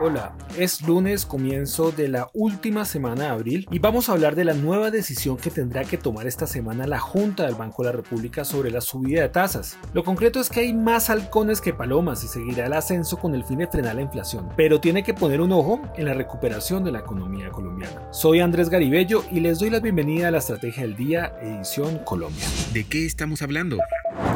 Hola, es lunes, comienzo de la última semana de abril y vamos a hablar de la nueva decisión que tendrá que tomar esta semana la Junta del Banco de la República sobre la subida de tasas. Lo concreto es que hay más halcones que palomas y seguirá el ascenso con el fin de frenar la inflación, pero tiene que poner un ojo en la recuperación de la economía colombiana. Soy Andrés Garibello y les doy la bienvenida a la Estrategia del Día, edición Colombia. ¿De qué estamos hablando?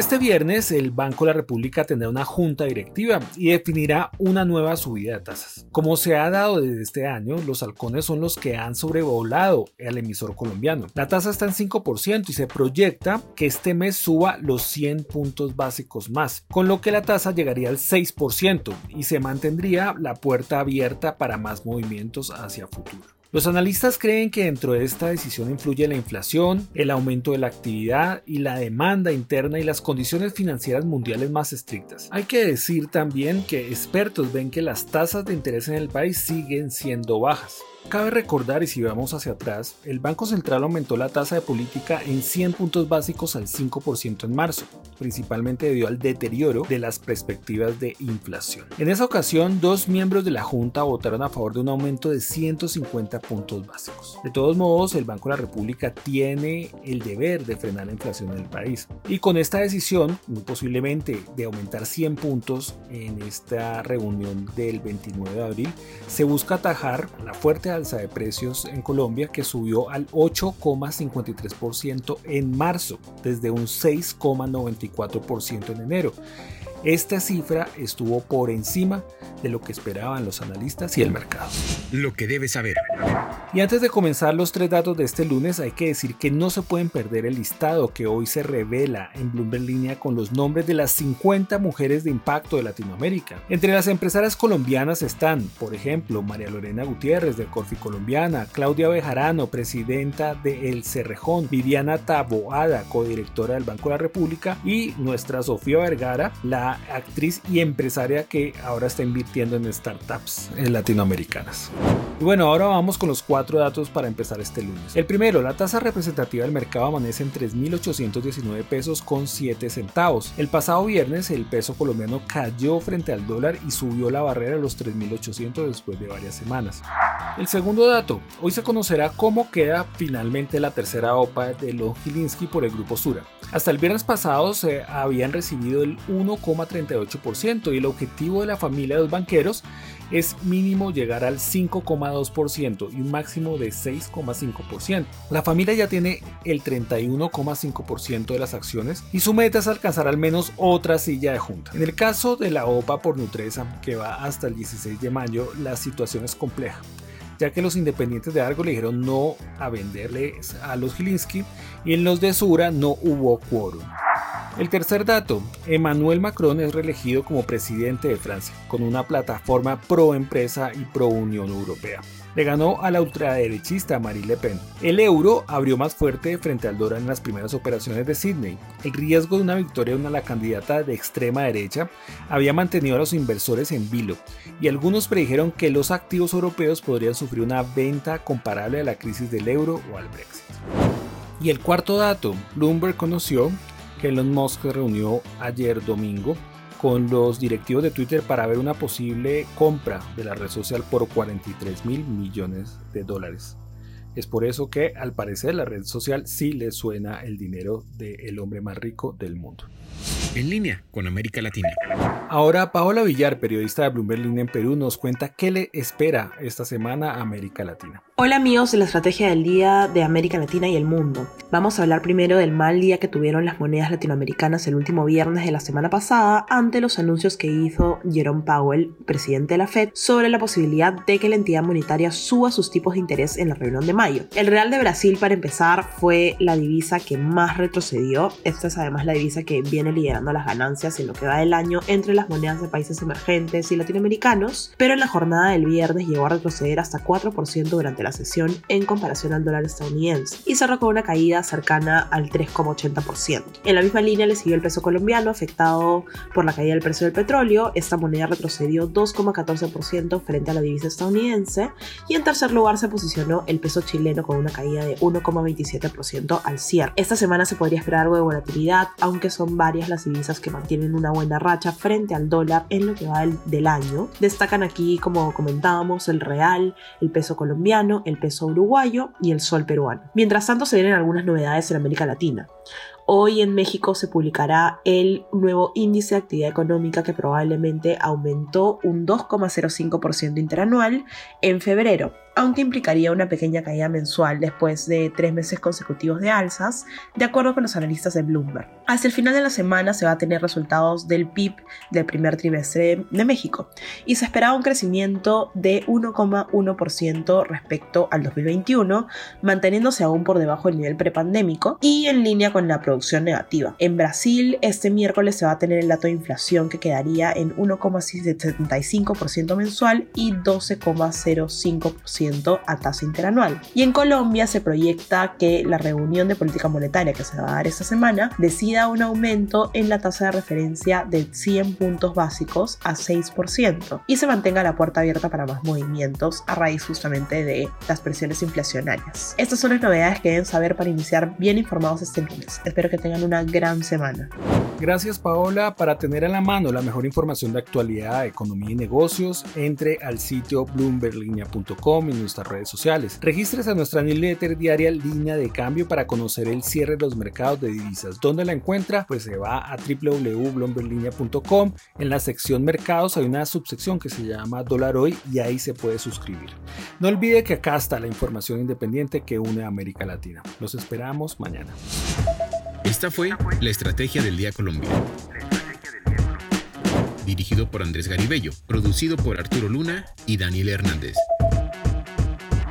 Este viernes el Banco de la República tendrá una junta directiva y definirá una nueva subida de tasas. Como se ha dado desde este año, los halcones son los que han sobrevolado al emisor colombiano. La tasa está en 5% y se proyecta que este mes suba los 100 puntos básicos más, con lo que la tasa llegaría al 6% y se mantendría la puerta abierta para más movimientos hacia futuro. Los analistas creen que dentro de esta decisión influye la inflación, el aumento de la actividad y la demanda interna y las condiciones financieras mundiales más estrictas. Hay que decir también que expertos ven que las tasas de interés en el país siguen siendo bajas. Cabe recordar, y si vamos hacia atrás, el Banco Central aumentó la tasa de política en 100 puntos básicos al 5% en marzo, principalmente debido al deterioro de las perspectivas de inflación. En esa ocasión, dos miembros de la Junta votaron a favor de un aumento de 150 puntos básicos. De todos modos, el Banco de la República tiene el deber de frenar la inflación en el país. Y con esta decisión, muy posiblemente de aumentar 100 puntos en esta reunión del 29 de abril, se busca atajar la fuerte alza de precios en Colombia que subió al 8,53% en marzo, desde un 6,94% en enero. Esta cifra estuvo por encima de lo que esperaban los analistas y el mercado. Lo que debes saber. Y antes de comenzar los tres datos de este lunes, hay que decir que no se pueden perder el listado que hoy se revela en Bloomberg Línea con los nombres de las 50 mujeres de impacto de Latinoamérica. Entre las empresarias colombianas están, por ejemplo, María Lorena Gutiérrez de Corfi Colombiana, Claudia Bejarano, presidenta de El Cerrejón, Viviana Taboada, codirectora del Banco de la República, y nuestra Sofía Vergara, la actriz y empresaria que ahora está invirtiendo en startups latinoamericanas. Y bueno, ahora vamos con los cuatro datos para empezar este lunes. El primero, la tasa representativa del mercado amanece en 3.819 pesos con 7 centavos. El pasado viernes el peso colombiano cayó frente al dólar y subió la barrera de los 3.800 después de varias semanas. El segundo dato, hoy se conocerá cómo queda finalmente la tercera OPA de Lon Gilinski por el grupo Sura. Hasta el viernes pasado se habían recibido el 1,38% y el objetivo de la familia de los banqueros es mínimo llegar al 5,2% y un máximo de 6,5%. La familia ya tiene el 31,5% de las acciones y su meta es alcanzar al menos otra silla de junta. En el caso de la OPA por Nutresa, que va hasta el 16 de mayo, la situación es compleja ya que los independientes de Argo le dijeron no a venderles a los Gilinski y en los de Sura no hubo quórum. El tercer dato, Emmanuel Macron es reelegido como presidente de Francia, con una plataforma pro empresa y pro Unión Europea. Le ganó a la ultraderechista Marine Le Pen. El euro abrió más fuerte frente al dólar en las primeras operaciones de Sydney. El riesgo de una victoria de la candidata de extrema derecha había mantenido a los inversores en vilo y algunos predijeron que los activos europeos podrían sufrir una venta comparable a la crisis del euro o al Brexit. Y el cuarto dato, Bloomberg conoció Elon Musk se reunió ayer domingo con los directivos de Twitter para ver una posible compra de la red social por 43 mil millones de dólares. Es por eso que al parecer la red social sí le suena el dinero del hombre más rico del mundo. En línea con América Latina. Ahora Paola Villar, periodista de Bloomberg Línea en Perú, nos cuenta qué le espera esta semana a América Latina. Hola amigos de la estrategia del día de América Latina y el mundo. Vamos a hablar primero del mal día que tuvieron las monedas latinoamericanas el último viernes de la semana pasada ante los anuncios que hizo Jerome Powell, presidente de la Fed, sobre la posibilidad de que la entidad monetaria suba sus tipos de interés en la reunión de mayo. El Real de Brasil, para empezar, fue la divisa que más retrocedió. Esta es además la divisa que viene liderando las ganancias en lo que va del año entre las monedas de países emergentes y latinoamericanos, pero en la jornada del viernes llegó a retroceder hasta 4% durante la sesión en comparación al dólar estadounidense y cerró con una caída cercana al 3,80%. En la misma línea le siguió el peso colombiano afectado por la caída del precio del petróleo, esta moneda retrocedió 2,14% frente a la divisa estadounidense y en tercer lugar se posicionó el peso chileno con una caída de 1,27% al cierre. Esta semana se podría esperar algo de volatilidad, aunque son varias las divisas que mantienen una buena racha frente al dólar en lo que va del, año. Destacan aquí, como comentábamos, el real, el peso colombiano, el peso uruguayo y el sol peruano. Mientras tanto se vienen algunas novedades en América Latina. Hoy en México se publicará el nuevo índice de actividad económica que probablemente aumentó un 2,05% interanual en febrero aunque implicaría una pequeña caída mensual después de tres meses consecutivos de alzas, de acuerdo con los analistas de Bloomberg. Hacia el final de la semana se va a tener resultados del PIB del primer trimestre de México y se esperaba un crecimiento de 1,1% respecto al 2021, manteniéndose aún por debajo del nivel prepandémico y en línea con la producción negativa. En Brasil, este miércoles se va a tener el dato de inflación que quedaría en 1,75% mensual y 12,05% a tasa interanual. Y en Colombia se proyecta que la reunión de política monetaria que se va a dar esta semana decida un aumento en la tasa de referencia de 100 puntos básicos a 6% y se mantenga la puerta abierta para más movimientos a raíz justamente de las presiones inflacionarias. Estas son las novedades que deben saber para iniciar bien informados este lunes. Espero que tengan una gran semana. Gracias Paola. Para tener a la mano la mejor información de actualidad, economía y negocios, entre al sitio bloomberlinia.com en nuestras redes sociales. Regístrese a nuestra newsletter diaria Línea de Cambio para conocer el cierre de los mercados de divisas. ¿Dónde la encuentra? Pues se va a www.bloomberlinia.com. En la sección mercados hay una subsección que se llama Dólar Hoy y ahí se puede suscribir. No olvide que acá está la información independiente que une a América Latina. Los esperamos mañana. Esta fue la Estrategia del Día Colombia. Dirigido por Andrés Garibello, producido por Arturo Luna y Daniel Hernández.